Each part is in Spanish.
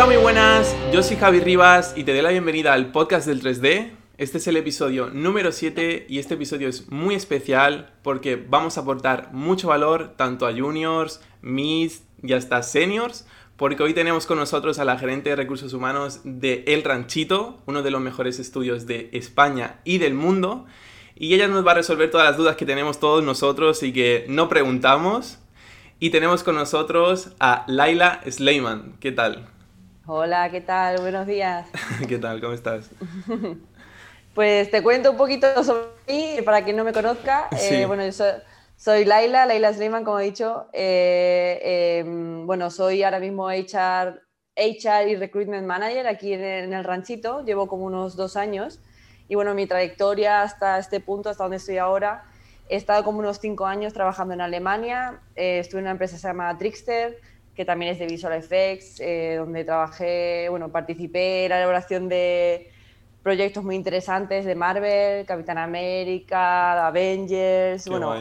Hola, muy buenas. Yo soy Javi Rivas y te doy la bienvenida al podcast del 3D. Este es el episodio número 7 y este episodio es muy especial porque vamos a aportar mucho valor tanto a juniors, miss y hasta seniors porque hoy tenemos con nosotros a la gerente de recursos humanos de El Ranchito, uno de los mejores estudios de España y del mundo. Y ella nos va a resolver todas las dudas que tenemos todos nosotros y que no preguntamos. Y tenemos con nosotros a Laila Sleiman. ¿Qué tal? Hola, ¿qué tal? Buenos días. ¿Qué tal? ¿Cómo estás? pues te cuento un poquito sobre mí, para quien no me conozca. Eh, bueno, yo soy, Laila, Laila Sleiman, como he dicho. Eh, em, bueno, soy ahora mismo HR, HR y Recruitment Manager aquí en el, en el ranchito. Llevo como unos dos años. Y bueno, mi trayectoria hasta este punto, hasta donde estoy ahora, He estado como unos cinco años trabajando en Alemania, eh, estuve en una empresa que se llama Trickster, que también es de Visual Effects, eh, donde trabajé, bueno, participé en la elaboración de proyectos muy interesantes de Marvel, Capitán América, Avengers, bueno,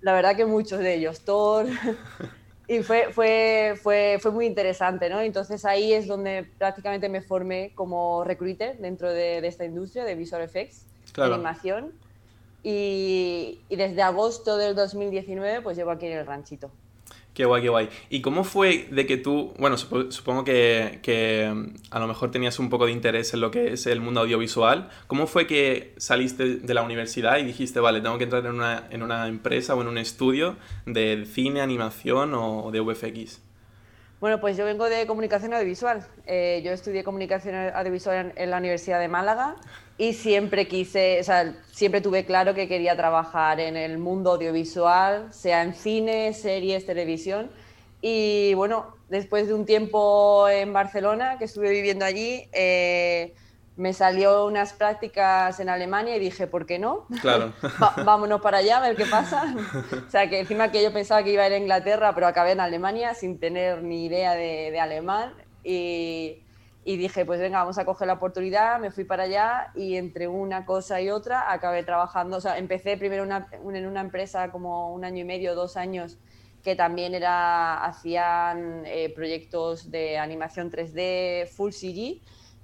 la verdad que muchos de ellos, Thor, y fue, fue, fue, fue muy interesante, ¿no? Entonces ahí es donde prácticamente me formé como recruiter dentro de, de esta industria de Visual Effects, de animación. Y, desde agosto del 2019 pues llevo aquí en el ranchito. Qué guay, qué guay. ¿Y cómo fue de que tú, bueno, supongo que, que, mm, a lo mejor tenías un poco de interés en lo que es el mundo audiovisual, ¿cómo fue que saliste de la universidad y dijiste, vale, tengo que entrar en una, en una empresa o en un estudio de cine, animación o de VFX? Bueno, pues yo vengo de comunicación audiovisual. Eh, yo estudié comunicación audiovisual en, la Universidad de Málaga y siempre quise, o sea, siempre tuve claro que quería trabajar en el mundo audiovisual, sea en cine, series, televisión. Y bueno, después de un tiempo en Barcelona, que estuve viviendo allí, eh, me salió unas prácticas en Alemania y dije, ¿por qué no? Claro. vámonos para allá a ver qué pasa. o sea, que encima que yo pensaba que iba a ir a Inglaterra, pero acabé en Alemania sin tener ni idea de, de alemán. Y, y, dije, pues venga, vamos a coger la oportunidad. Me fui para allá y entre una cosa y otra acabé trabajando. O sea, empecé primero una, en una empresa como un año y medio, dos años, que también era, hacían eh, proyectos de animación 3D, full CG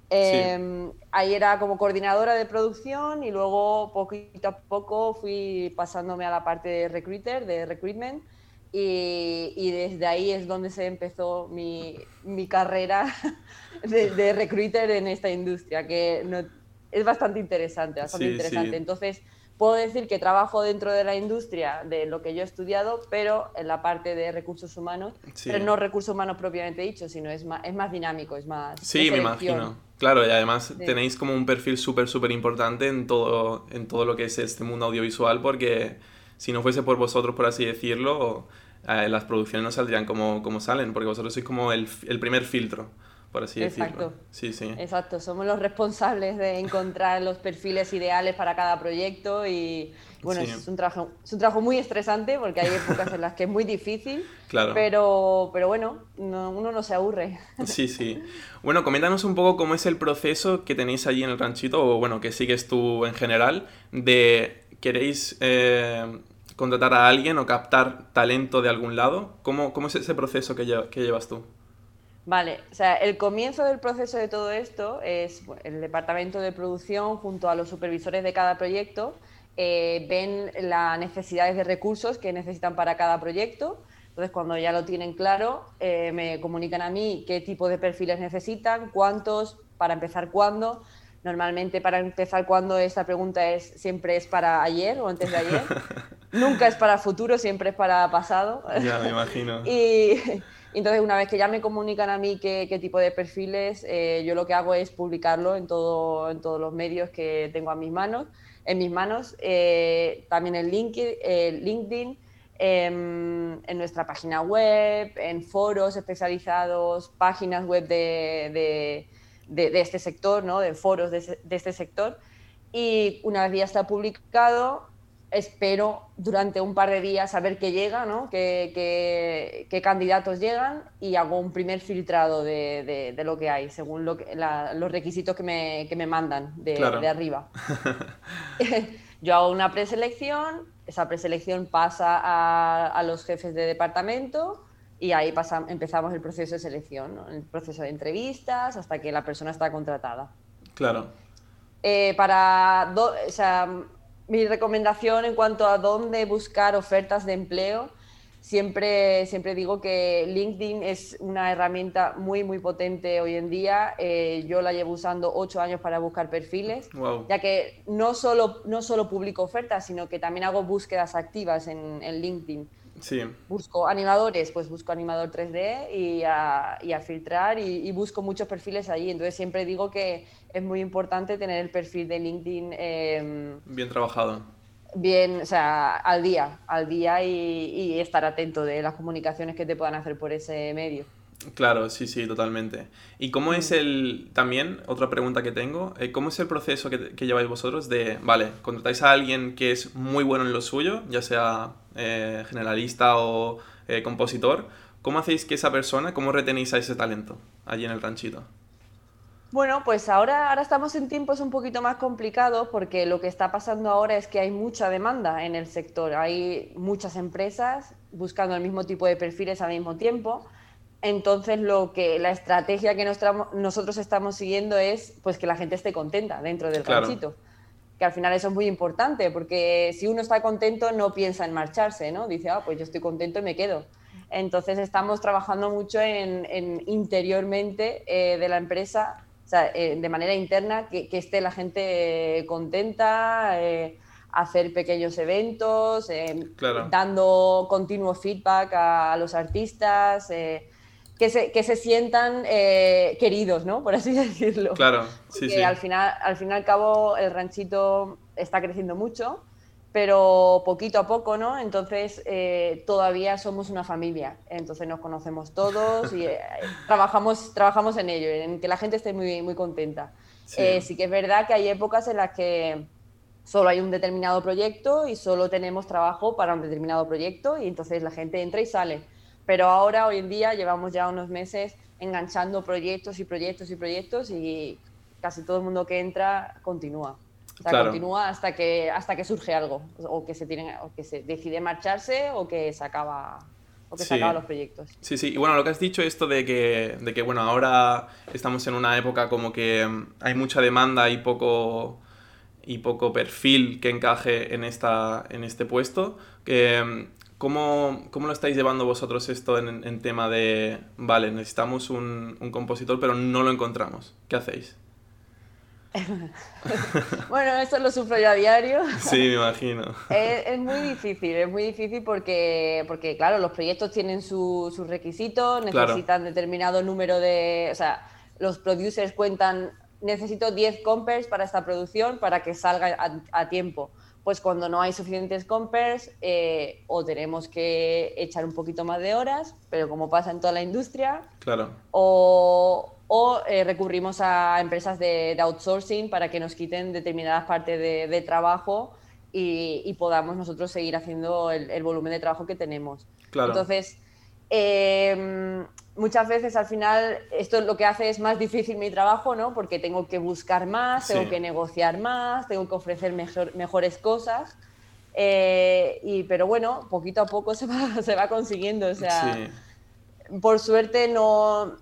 Em, ahí era como coordinadora de producción y luego poquito a poco fui pasándome a la parte de recruiter, de recruitment. Y, desde ahí es donde se empezó mi, mi carrera de, de, recruiter en esta industria, que no, es bastante interesante, bastante interesante. Entonces, puedo decir que trabajo dentro de la industria de lo que yo he estudiado, pero en la parte de recursos humanos, pero no recursos humanos propiamente dicho, sino es más, es más dinámico, es más... Sí, me imagino. Claro, y además tenéis como un perfil súper, súper importante en todo, en todo lo que es este mundo audiovisual, porque si no fuese por vosotros, por así decirlo, eh, las producciones no saldrían como, como salen, porque vosotros sois como el, el primer filtro por así Exacto. decirlo. Sí, sí. Exacto, somos los responsables de encontrar los perfiles ideales para cada proyecto y bueno, es, un trabajo, es un trabajo muy estresante porque hay épocas en las que es muy difícil, claro. pero, pero bueno, uno no se aburre. Sí, sí. Bueno, coméntanos un poco cómo es el proceso que tenéis allí en el ranchito, o bueno, que sigues tú en general, de queréis... Eh, contratar a alguien o captar talento de algún lado. ¿Cómo, cómo es ese proceso que, que llevas tú? Vale, o sea, el comienzo del proceso de todo esto es el departamento de producción junto a los supervisores de cada proyecto eh, ven las necesidades de recursos que necesitan para cada proyecto. Entonces, cuando ya lo tienen claro, eh, me comunican a mí qué tipo de perfiles necesitan, cuántos, para empezar cuándo. Normalmente para empezar cuándo esta pregunta es siempre es para ayer o antes de ayer. Nunca es para futuro, siempre es para pasado. Ya, me imagino. y, entonces, una vez que ya me comunican a mí qué, tipo de perfiles, eh, yo lo que hago es publicarlo en, todo, en todos los medios que tengo a mis manos, en mis manos, eh, también en LinkedIn, eh, em, en nuestra página web, en foros especializados, páginas web de, de, de, este sector, ¿no? de foros de este sector. Y una vez ya está publicado, espero durante un par de días a ver qué llega, ¿no? qué, qué, candidatos llegan y hago un primer filtrado de, de, lo que hay, según lo que, los requisitos que me, que me mandan de, de arriba. Yo hago una preselección, esa preselección pasa a, a, los jefes de departamento, y ahí empezamos el proceso de selección, el proceso de entrevistas hasta que la persona está contratada. Claro. Eh, para, o sea, mi recomendación en cuanto a dónde buscar ofertas de empleo, siempre, siempre digo que LinkedIn es una herramienta muy, muy potente hoy en día. Eh, yo la llevo usando ocho años para buscar perfiles, ya que no solo, no solo publico ofertas, sino que también hago búsquedas activas en, en LinkedIn. Sí. Busco animadores, pues busco animador 3D y a, y a filtrar y, busco muchos perfiles allí. Entonces siempre digo que es muy importante tener el perfil de LinkedIn em, bien trabajado. Bien, o sea, al día, al día y, y estar atento de las comunicaciones que te puedan hacer por ese medio. Claro, sí, sí, totalmente. ¿Y cómo es el, también, otra pregunta que tengo, eh, cómo es el proceso que, que, lleváis vosotros de, vale, contratáis a alguien que es muy bueno en lo suyo, ya sea eh, generalista o eh, compositor, ¿cómo hacéis que esa persona, cómo retenéis a ese talento allí en el ranchito? Bueno, pues ahora, ahora estamos en tiempos un poquito más complicados porque lo que está pasando ahora es que hay mucha demanda en el sector. Hay muchas empresas buscando el mismo tipo de perfiles al mismo tiempo entonces, lo que la estrategia que nosotros estamos siguiendo es pues que la gente esté contenta dentro del claro. Que al final eso es muy importante, porque si uno está contento no piensa en marcharse, ¿no? Dice, ah, pues yo estoy contento y me quedo. Entonces estamos trabajando mucho en, interiormente eh, de la empresa, o sea, eh, de manera interna, que, esté la gente contenta, eh, hacer pequeños eventos, dando continuo feedback a, a los artistas que se, que se sientan eh, queridos, ¿no? Por así decirlo. Claro, sí, sí. Al final, al fin y al cabo, el ranchito está creciendo mucho, pero poquito a poco, ¿no? Entonces, eh, todavía somos una familia, entonces nos conocemos todos y eh, trabajamos, trabajamos en ello, en que la gente esté muy, muy contenta. Sí. sí que es verdad que hay épocas en las que solo hay un determinado proyecto y solo tenemos trabajo para un determinado proyecto y entonces la gente entra y sale pero ahora, hoy en día, llevamos ya unos meses enganchando proyectos y proyectos y proyectos y casi todo el mundo que entra continúa. O sea, continúa hasta que, hasta que surge algo, o que, se tiene, o que se decide marcharse o que se acaba o que se acaban los proyectos. Sí, sí. Y bueno, lo que has dicho, esto de que, de que, bueno, ahora estamos en una época como que mm, hay mucha demanda y poco, y poco perfil que encaje en, esta, en este puesto, que mm, ¿Cómo, ¿Cómo, lo estáis llevando vosotros esto en, tema de, vale, necesitamos un, un, compositor, pero no lo encontramos? ¿Qué hacéis? bueno, eso lo sufro yo a diario. Sí, me imagino. es, muy difícil, es muy difícil porque, porque claro, los proyectos tienen sus requisitos, necesitan determinado número de... O sea, los producers cuentan, necesito 10 compers para esta producción para que salga a, a tiempo pues cuando no hay suficientes compers eh, o tenemos que echar un poquito más de horas, pero como pasa en toda la industria, claro. o, o eh, recurrimos a empresas de, outsourcing para que nos quiten determinadas partes de, trabajo y, podamos nosotros seguir haciendo el, volumen de trabajo que tenemos. Claro. Entonces, eh, muchas veces al final esto lo que hace es más difícil mi trabajo, ¿no? Porque tengo que buscar más, tengo que negociar más, tengo que ofrecer mejores cosas. Eh, y, pero bueno, poquito a poco se va, se va consiguiendo. O sea, por suerte no,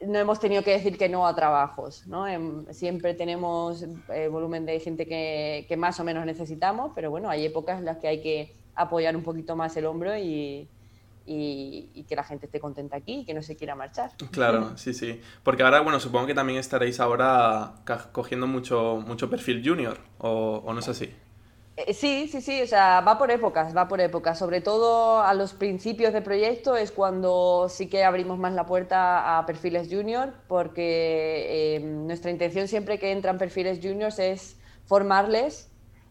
no hemos tenido que decir que no a trabajos. ¿no? Em, siempre tenemos eh, volumen de gente que, que más o menos necesitamos, pero bueno, hay épocas en las que hay que apoyar un poquito más el hombro y, y, que la gente esté contenta aquí y que no se quiera marchar. Claro, sí, sí. Porque ahora, bueno, supongo que también estaréis ahora cogiendo mucho, mucho perfil junior, ¿o, no es así? Eh, sí, sí, sí, o sea, va por épocas, va por épocas. Sobre todo a los principios de proyecto es cuando sí que abrimos más la puerta a perfiles junior, porque em, nuestra intención siempre que entran perfiles juniors es formarles,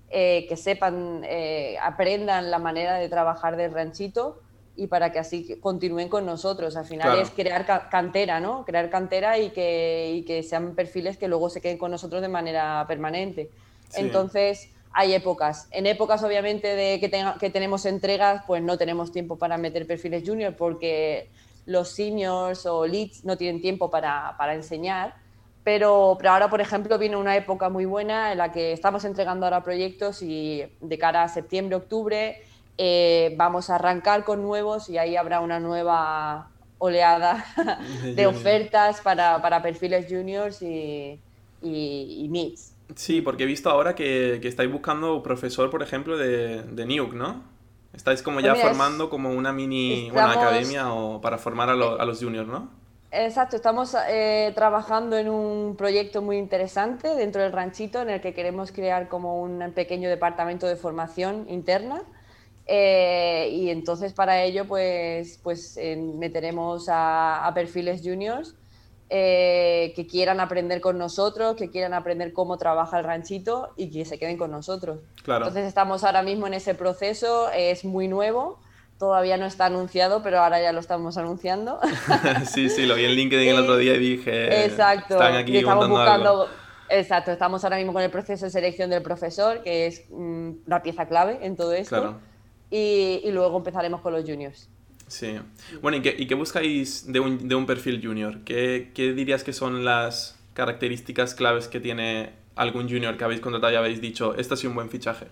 eh, que sepan, eh, aprendan la manera de trabajar del ranchito y para que así continúen con nosotros. Al final es crear cantera, ¿no? Crear cantera y que, y que, sean perfiles que luego se queden con nosotros de manera permanente. Entonces, hay épocas. En épocas, obviamente, de que, que tenemos entregas, pues no tenemos tiempo para meter perfiles junior porque los seniors o leads no tienen tiempo para, para enseñar. Pero, pero, ahora, por ejemplo, viene una época muy buena en la que estamos entregando ahora proyectos y de cara a septiembre, octubre, eh, vamos a arrancar con nuevos y ahí habrá una nueva oleada de ofertas para, para perfiles juniors y, y, y Sí, porque he visto ahora que, que, estáis buscando profesor, por ejemplo, de, de Nuke, ¿no? Estáis como ya formando como una mini academia o para formar a, a, los juniors, ¿no? Exacto, estamos eh, trabajando en un proyecto muy interesante dentro del ranchito en el que queremos crear como un pequeño departamento de formación interna eh, y entonces para ello pues, pues meteremos a, perfiles juniors eh, que quieran aprender con nosotros, que quieran aprender cómo trabaja el ranchito y que se queden con nosotros. Entonces estamos ahora mismo en ese proceso, es muy nuevo, todavía no está anunciado, pero ahora ya lo estamos anunciando. sí, sí, lo vi en LinkedIn el otro día y dije, exacto, están aquí estamos buscando... Exacto, estamos ahora mismo con el proceso de selección del profesor, que es mm, la pieza clave en todo esto. Claro y, luego empezaremos con los juniors. Sí. Bueno, ¿y qué, y qué buscáis de un, de un, perfil junior? ¿Qué, ¿Qué, dirías que son las características claves que tiene algún junior que habéis contratado y habéis dicho, este ha sido un buen fichaje?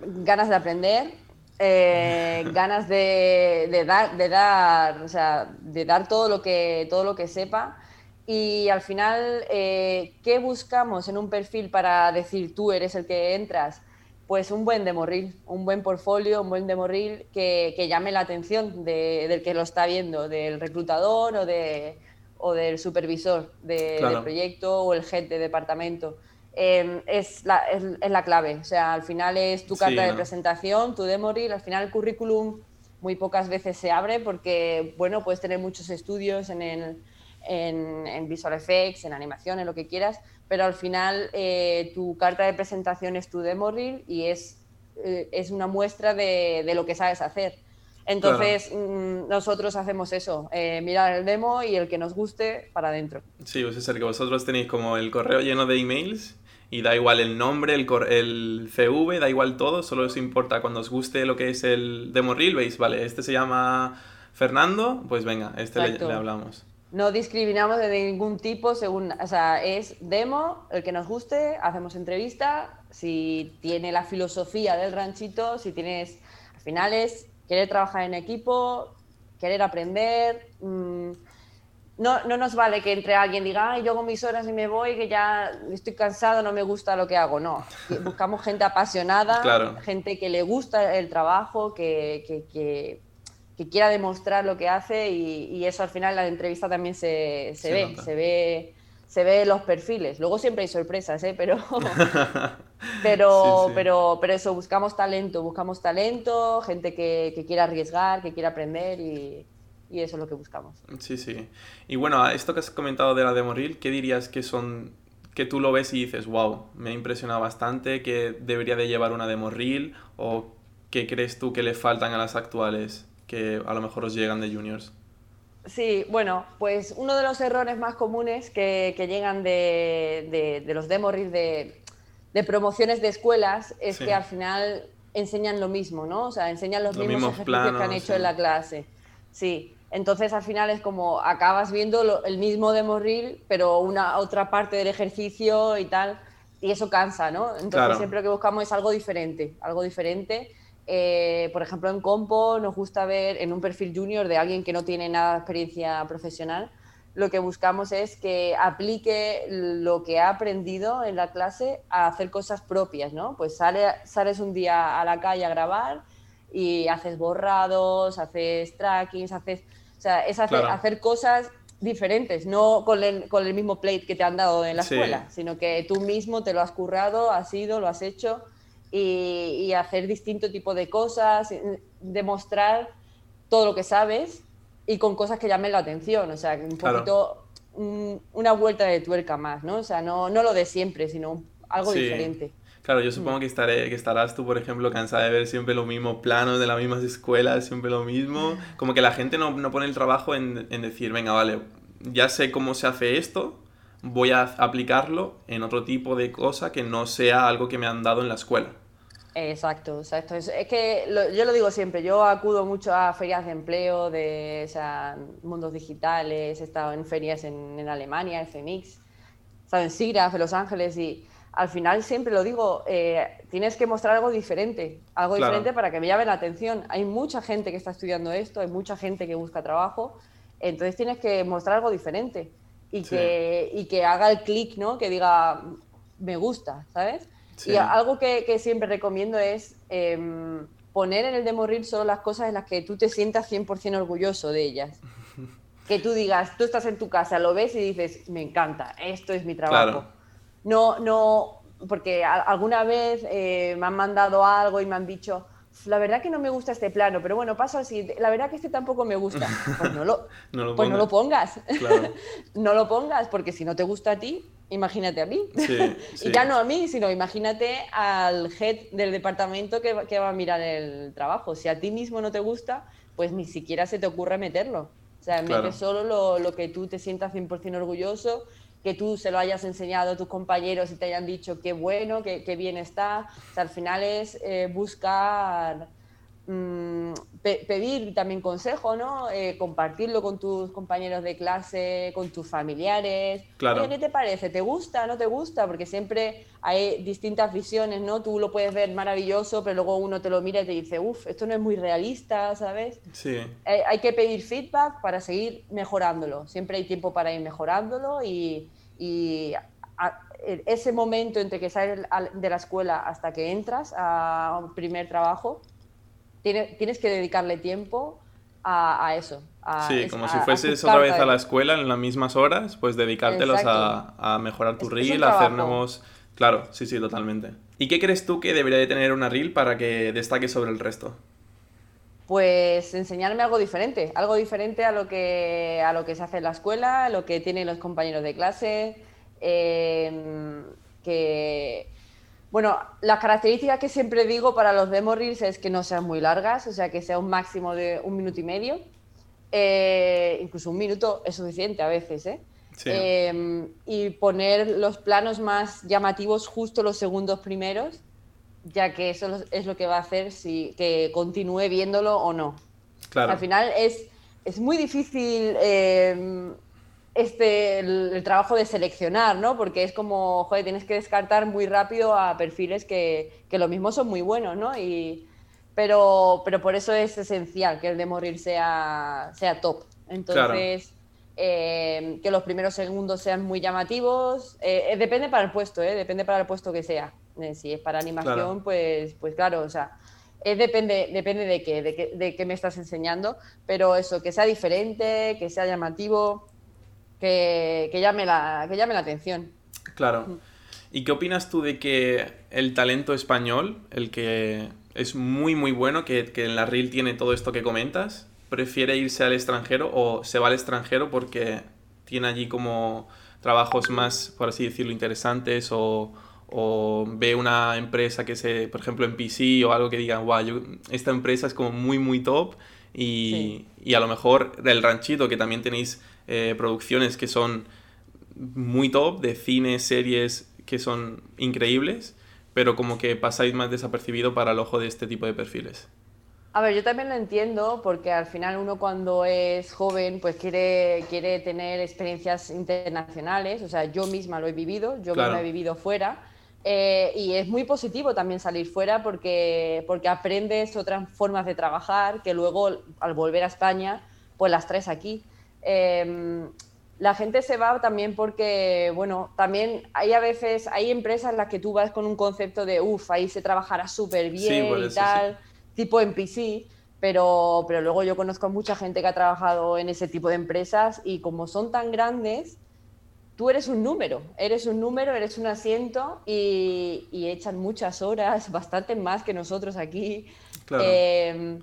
Ganas de aprender, eh, ganas de, de, dar, de dar, o sea, de dar todo lo que, todo lo que sepa. Y al final, eh, ¿qué buscamos en un perfil para decir tú eres el que entras? Pues un buen demorril, un buen portfolio, un buen demorril que, que llame la atención del que lo está viendo, del reclutador o, de, o del supervisor del proyecto o el head de departamento. Em, es, la, es, la, clave, o sea, al final es tu carta de presentación, tu demorril, al final el currículum muy pocas veces se abre porque, bueno, puedes tener muchos estudios en, el, en, en Visual Effects, en animación, en lo que quieras, pero al final eh, tu carta de presentación es tu demo reel y es, eh, es una muestra de, de, lo que sabes hacer. Entonces, mm, nosotros hacemos eso, eh, mirar el demo y el que nos guste para adentro. Sí, pues es ser que vosotros tenéis como el correo lleno de emails y da igual el nombre, el, el CV, da igual todo, solo os importa cuando os guste lo que es el demo reel, veis, vale, este se llama Fernando, pues venga, este le, le hablamos no discriminamos de ningún tipo según, o sea, es demo, el que nos guste, hacemos entrevista, si tiene la filosofía del ranchito, si tienes, al final es querer trabajar en equipo, querer aprender, mm, no, no, nos vale que entre alguien diga, Ay, yo con mis horas y me voy, que ya estoy cansado, no me gusta lo que hago, no, buscamos gente apasionada, gente que le gusta el trabajo, que, que, que que quiera demostrar lo que hace y, eso al final en la entrevista también se, se, ve, se ve, se ve los perfiles. Luego siempre hay sorpresas, ¿eh? pero, pero, pero, pero eso, buscamos talento, buscamos talento, gente que, que quiera arriesgar, que quiera aprender y, y, eso es lo que buscamos. Sí, sí. Y bueno, a esto que has comentado de la reel, ¿qué dirías que son que tú lo ves y dices, wow, me ha impresionado bastante, que debería de llevar una reel o qué crees tú que le faltan a las actuales? Que a lo mejor os llegan de juniors? Sí, bueno, pues uno de los errores más comunes que, que llegan de, de, los demo de, de, promociones de escuelas es que al final enseñan lo mismo, ¿no? O sea, enseñan los, mismos, ejercicios que han hecho en la clase. Sí, entonces al final es como acabas viendo el mismo demo reel, pero una otra parte del ejercicio y tal, y eso cansa, ¿no? Entonces siempre lo que buscamos es algo diferente, algo diferente eh, por ejemplo, en Compo nos gusta ver en un perfil junior de alguien que no tiene nada de experiencia profesional, lo que buscamos es que aplique lo que ha aprendido en la clase a hacer cosas propias, ¿no? Pues sale, sales un día a la calle a grabar y haces borrados, haces trackings, haces... O sea, es hacer, cosas diferentes, no con el, con el, mismo plate que te han dado en la escuela, sino que tú mismo te lo has currado, has ido, lo has hecho y, hacer distinto tipo de cosas, demostrar todo lo que sabes y con cosas que llamen la atención, o sea, un poquito una vuelta de tuerca más, ¿no? O sea, no, no lo de siempre, sino algo diferente. Claro, yo supongo mm. que, estaré, que estarás tú, por ejemplo, cansada de ver siempre lo mismo plano, de las mismas escuelas, siempre lo mismo. Como que la gente no, no pone el trabajo en, en, decir, venga, vale, ya sé cómo se hace esto, voy a aplicarlo en otro tipo de cosa que no sea algo que me han dado en la escuela. Exacto, exacto. Es, es que yo lo digo siempre, yo acudo mucho a ferias de empleo, de mundos digitales, he estado en ferias en, en Alemania, en FEMIX, estado en SIGRAF, en Los Ángeles y al final siempre lo digo, eh, tienes que mostrar algo diferente, algo diferente para que me llame la atención. Hay mucha gente que está estudiando esto, hay mucha gente que busca trabajo, entonces tienes que mostrar algo diferente y, que, y que haga el clic, ¿no? Que diga, me gusta, ¿sabes? Y algo que, que, siempre recomiendo es em, poner en el demo reel solo las cosas en las que tú te sientas 100% orgulloso de ellas. que tú digas, tú estás en tu casa, lo ves y dices, me encanta, esto es mi trabajo. No, no, porque alguna vez eh, me han mandado algo y me han dicho, la verdad que no me gusta este plano, pero bueno, paso así, la verdad que este tampoco me gusta. Pues no lo, pues no lo pongas. no lo pongas, porque si no te gusta a ti, imagínate a mí. y ya no a mí, sino imagínate al head del departamento que, que, va a mirar el trabajo. Si a ti mismo no te gusta, pues ni siquiera se te ocurre meterlo. O sea, mete solo lo, lo, que tú te sientas 100% orgulloso que tú se lo hayas enseñado a tus compañeros y te hayan dicho qué bueno, qué, qué bien está. al final es eh, buscar Mm, pedir también consejo, ¿no? Eh, compartirlo con tus compañeros de clase, con tus familiares. Claro. ¿Qué te parece? ¿Te gusta? ¿No te gusta? Porque siempre hay distintas visiones, ¿no? Tú lo puedes ver maravilloso, pero luego uno te lo mira y te dice, uff, esto no es muy realista, ¿sabes? Sí. Eh, hay que pedir feedback para seguir mejorándolo. Siempre hay tiempo para ir mejorándolo y, y ese momento entre que sales de la escuela hasta que entras a un primer trabajo, tienes, que dedicarle tiempo a, eso. sí, como si fueses otra vez a la escuela en las mismas horas, pues dedicártelos a, mejorar tu reel, a hacer nuevos... Claro, sí, sí, totalmente. ¿Y qué crees tú que debería de tener una reel para que destaque sobre el resto? Pues enseñarme algo diferente, algo diferente a lo que, a lo que se hace en la escuela, a lo que tienen los compañeros de clase, eh, que bueno, las características que siempre digo para los demo reels es que no sean muy largas, o sea, que sea un máximo de un minuto y medio. Eh, incluso un minuto es suficiente a veces, ¿eh? Em, y poner los planos más llamativos justo los segundos primeros, ya que eso es lo que va a hacer si, que continúe viéndolo o no. Claro. Al final es, es muy difícil em, este, el, trabajo de seleccionar, ¿no? Porque es como, joder, tienes que descartar muy rápido a perfiles que, que lo mismo son muy buenos, ¿no? Y, pero, pero por eso es esencial que el de morir sea, sea top. Entonces, eh, que los primeros segundos sean muy llamativos. Eh, eh, depende para el puesto, ¿eh? Depende para el puesto que sea. si es para animación, pues, pues claro, o sea, depende, depende de qué, de qué, de qué me estás enseñando, pero eso, que sea diferente, que sea llamativo que, llame la, que llame la atención. Claro. ¿Y qué opinas tú de que el talento español, el que es muy muy bueno, que, en la Reel tiene todo esto que comentas, prefiere irse al extranjero o se va al extranjero porque tiene allí como trabajos más, por así decirlo, interesantes o, ve una empresa que se, por ejemplo, en PC o algo que diga, wow, esta empresa es como muy muy top y, y a lo mejor del ranchito que también tenéis eh, producciones que son muy top, de cine, series que son increíbles, pero como que pasáis más desapercibido para el ojo de este tipo de perfiles. A ver, yo también lo entiendo porque al final uno cuando es joven pues quiere, quiere tener experiencias internacionales, o sea, yo misma lo he vivido, yo misma he vivido fuera eh, y es muy positivo también salir fuera porque, porque aprendes otras formas de trabajar que luego al volver a España pues las traes aquí. Em, la gente se va también porque, bueno, también hay a veces, hay empresas en las que tú vas con un concepto de, uff, ahí se trabajará súper bien y tal, tipo en PC, pero, pero luego yo conozco a mucha gente que ha trabajado en ese tipo de empresas y como son tan grandes, tú eres un número, eres un número, eres un asiento y, echan muchas horas, bastante más que nosotros aquí. Claro. Em,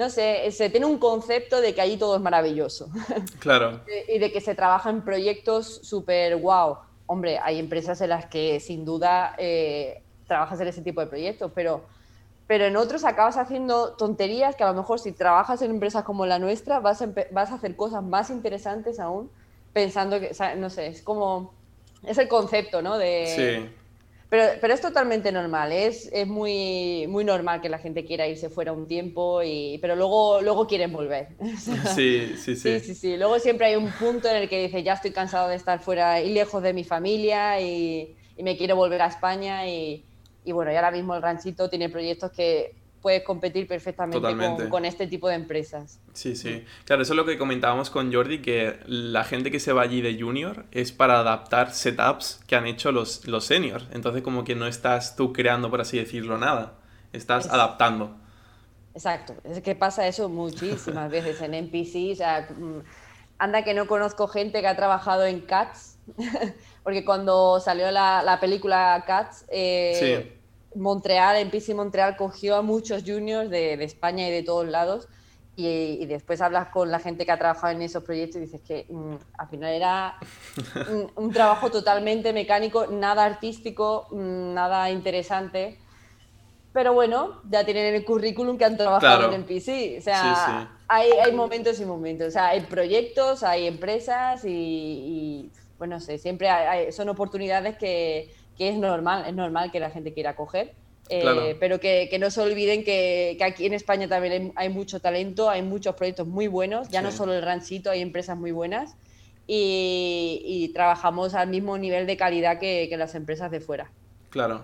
no sé, se tiene un concepto de que allí todo es maravilloso. Claro. y de que se trabaja en proyectos súper wow. Hombre, hay empresas en las que sin duda eh, trabajas en ese tipo de proyectos, pero, pero en otros acabas haciendo tonterías que a lo mejor si trabajas en empresas como la nuestra vas a, vas a hacer cosas más interesantes aún pensando que, no sé, es como, es el concepto, ¿no? De, sí pero, pero es totalmente normal, es, es muy, muy normal que la gente quiera irse fuera un tiempo, y, pero luego, luego quieren volver. Sí, sí, sí, sí. Sí, Luego siempre hay un punto en el que dice, ya estoy cansado de estar fuera y lejos de mi familia y, y me quiero volver a España y, y bueno, y ahora mismo el ranchito tiene proyectos que puedes competir perfectamente con, con, este tipo de empresas. Sí, sí. Claro, eso es lo que comentábamos con Jordi, que la gente que se va allí de junior es para adaptar setups que han hecho los, los seniors. Entonces como que no estás tú creando, por así decirlo, nada. Estás adaptando. Exacto. Es que pasa eso muchísimas veces en NPC. O sea, mm, anda que no conozco gente que ha trabajado en Cats. porque cuando salió la, la película Cats... Eh, sí Montreal, en PC Montreal cogió a muchos juniors de, España y de todos lados y, después hablas con la gente que ha trabajado en esos proyectos y dices que mm, al final era un, trabajo totalmente mecánico, nada artístico, mm, nada interesante. Pero bueno, ya tienen en el currículum que han trabajado en PC. O sea, Hay, hay, momentos y momentos. O sea, hay proyectos, hay empresas y, bueno, sé, siempre son oportunidades que, que es normal, es normal que la gente quiera coger. Eh, pero que, no se olviden que, aquí en España también hay, mucho talento, hay muchos proyectos muy buenos, ya no solo el ranchito, hay empresas muy buenas y, trabajamos al mismo nivel de calidad que, las empresas de fuera. Claro.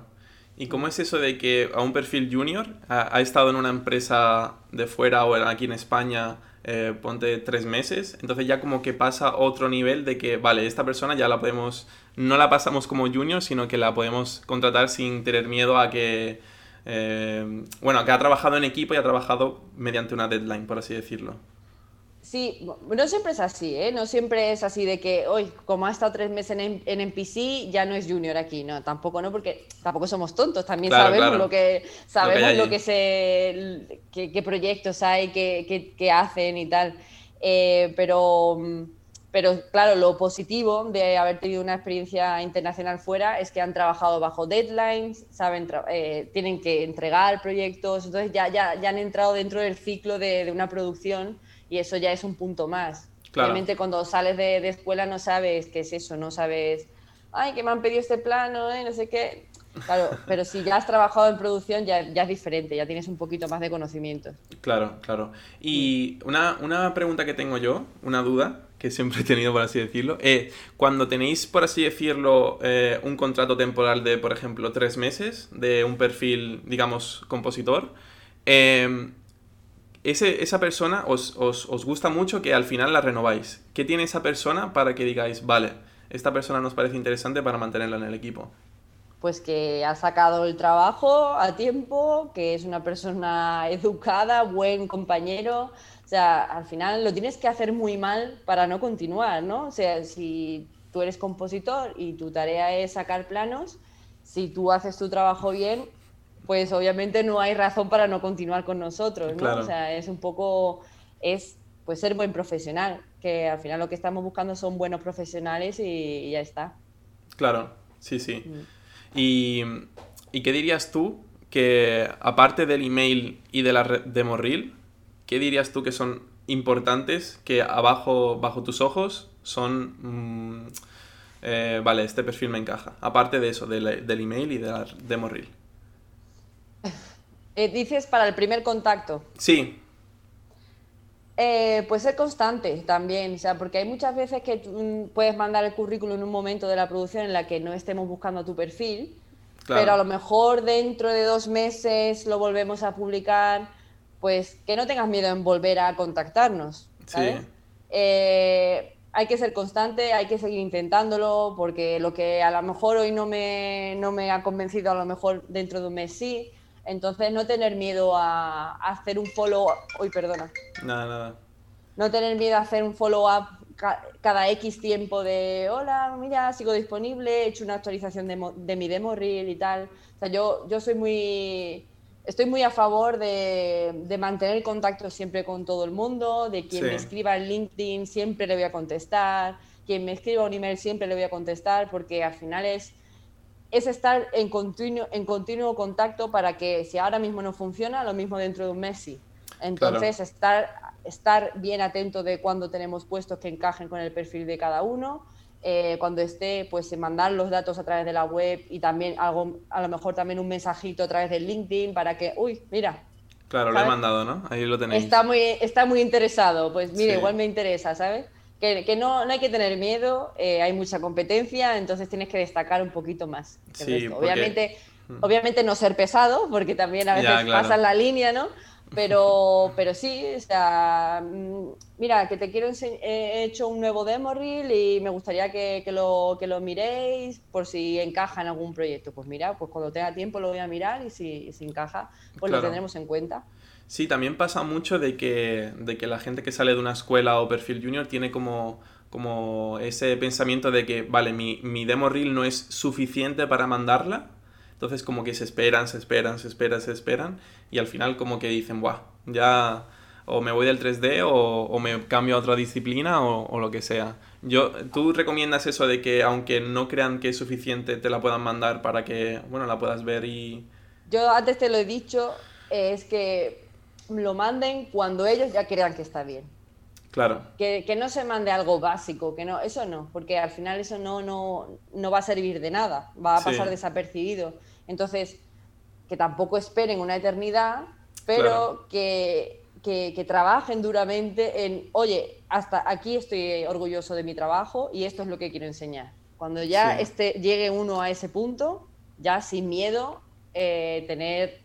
¿Y cómo es eso de que a un perfil junior ha, ha estado en una empresa de fuera o aquí en España eh, ponte tres meses, entonces ya como que pasa otro nivel de que, vale, esta persona ya la podemos, no la pasamos como junior, sino que la podemos contratar sin tener miedo a que, eh, bueno, que ha trabajado en equipo y ha trabajado mediante una deadline, por así decirlo. Sí, no siempre es así, ¿eh? No siempre es así de que, hoy, como ha estado tres meses en, en NPC, ya no es junior aquí, no, tampoco, ¿no? Porque tampoco somos tontos, también sabemos lo que sabemos lo que, se, qué, proyectos hay, qué, qué, hacen y tal. Eh, pero, pero claro, lo positivo de haber tenido una experiencia internacional fuera es que han trabajado bajo deadlines, saben, eh, tienen que entregar proyectos, entonces ya, ya, ya han entrado dentro del ciclo de, de una producción y eso ya es un punto más. Obviamente cuando sales de, escuela no sabes qué es eso, no sabes, ay, que me han pedido este plano, ¿eh? no sé qué. Claro, pero si ya has trabajado en producción ya, ya, es diferente, ya tienes un poquito más de conocimiento. Claro, claro. Y una, una pregunta que tengo yo, una duda que siempre he tenido, por así decirlo, eh, cuando tenéis, por así decirlo, eh, un contrato temporal de, por ejemplo, tres meses de un perfil, digamos, compositor, eh, esa persona os, gusta mucho que al final la renováis. ¿Qué tiene esa persona para que digáis, vale, esta persona nos parece interesante para mantenerla en el equipo? Pues que ha sacado el trabajo a tiempo, que es una persona educada, buen compañero. O sea, al final lo tienes que hacer muy mal para no continuar, ¿no? O sea, si tú eres compositor y tu tarea es sacar planos, si tú haces tu trabajo bien, pues obviamente no hay razón para no continuar con nosotros, ¿no? O sea, es un poco, es pues ser buen profesional, que al final lo que estamos buscando son buenos profesionales y, ya está. Claro, sí, sí. Mm. Y, y, qué dirías tú que, aparte del email y de la demo reel, qué dirías tú que son importantes que abajo, bajo tus ojos, son... Mm, eh, vale, este perfil me encaja. Aparte de eso, del, del email y de la demo reel. Eh, dices para el primer contacto. Sí. Eh, pues ser constante también, o sea, porque hay muchas veces que mm, puedes mandar el currículum en un momento de la producción en la que no estemos buscando tu perfil, pero a lo mejor dentro de dos meses lo volvemos a publicar, pues que no tengas miedo en volver a contactarnos. ¿sabes? Eh, hay que ser constante, hay que seguir intentándolo, porque lo que a lo mejor hoy no me, no me ha convencido, a lo mejor dentro de un mes sí. Entonces, no tener miedo a, hacer un follow-up. Uy, perdona. Nada, nada. No tener miedo a hacer un follow-up cada X tiempo de hola, mira, sigo disponible, he hecho una actualización de, de, mi demo reel y tal. O sea, yo, yo soy muy. Estoy muy a favor de, de mantener contacto siempre con todo el mundo, de quien me escriba en LinkedIn siempre le voy a contestar, quien me escriba un email siempre le voy a contestar, porque al final es es estar en continuo, en continuo contacto para que si ahora mismo no funciona, lo mismo dentro de un mes sí. Entonces, estar, estar bien atento de cuándo tenemos puestos que encajen con el perfil de cada uno, eh, cuando esté, pues mandar los datos a través de la web y también algo, a lo mejor también un mensajito a través de LinkedIn para que, uy, mira. Claro, lo he mandado, ¿no? Ahí lo tenéis. Está muy, está muy interesado, pues mira, igual me interesa, ¿sabes? Que, no, no, hay que tener miedo, eh, hay mucha competencia, entonces tienes que destacar un poquito más. Obviamente, mm. obviamente no ser pesado, porque también a veces pasa la línea, ¿no? Pero, pero sí, o sea, mm, mira, que te quiero enseñar, he hecho un nuevo demo reel y me gustaría que, que, lo, que lo miréis por si encaja en algún proyecto. Pues mira, pues cuando tenga tiempo lo voy a mirar y si, si encaja, pues lo tendremos en cuenta. Sí, también pasa mucho de que, de que la gente que sale de una escuela o perfil junior tiene como, como ese pensamiento de que, vale, mi, mi demo reel no es suficiente para mandarla, entonces como que se esperan, se esperan, se esperan, se esperan y al final como que dicen, Buah, ya o me voy del 3D o, me cambio a otra disciplina o, lo que sea. Yo, ¿Tú recomiendas eso de que aunque no crean que es suficiente te la puedan mandar para que, bueno, la puedas ver y... Yo antes te lo he dicho, es que lo manden cuando ellos ya crean que está bien. Claro. Que, que, no se mande algo básico, que no, eso no, porque al final eso no, no, no va a servir de nada, va a pasar desapercibido. Entonces, que tampoco esperen una eternidad, pero que, que, trabajen duramente en, oye, hasta aquí estoy orgulloso de mi trabajo y esto es lo que quiero enseñar. Cuando ya este, llegue uno a ese punto, ya sin miedo, eh, tener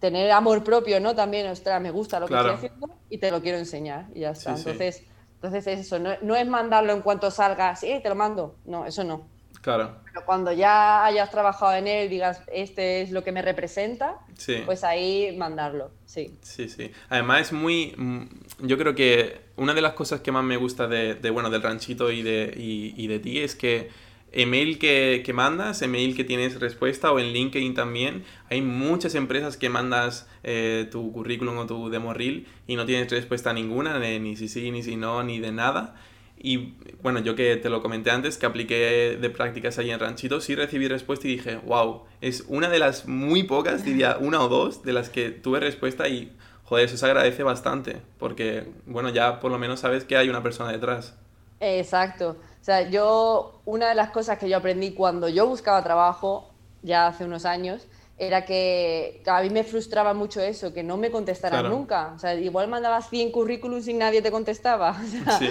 tener amor propio, ¿no? También, ostras, me gusta lo que estoy haciendo y te lo quiero enseñar y ya está. entonces, entonces eso, no, es mandarlo en cuanto salga, sí, te lo mando. No, eso no. Claro. Pero cuando ya hayas trabajado en él, digas, este es lo que me representa, pues ahí mandarlo, sí. Sí, sí. Además es muy, mm, yo creo que una de las cosas que más me gusta de, bueno, del ranchito y de, y de ti es que email que, que, mandas, email que tienes respuesta o en LinkedIn también. Hay muchas empresas que mandas eh, tu currículum o tu demo reel y no tienes respuesta ninguna, ni si sí, ni si no, ni de nada. Y bueno, yo que te lo comenté antes, que apliqué de prácticas ahí en Ranchito, sí recibí respuesta y dije, wow, es una de las muy pocas, diría una o dos, de las que tuve respuesta y, joder, eso se agradece bastante, porque, bueno, ya por lo menos sabes que hay una persona detrás. Exacto. O sea, yo, una de las cosas que yo aprendí cuando yo buscaba trabajo, ya hace unos años, era que, a mí me frustraba mucho eso, que no me contestaran nunca. O sea, igual mandabas 100 currículums y nadie te contestaba. sí.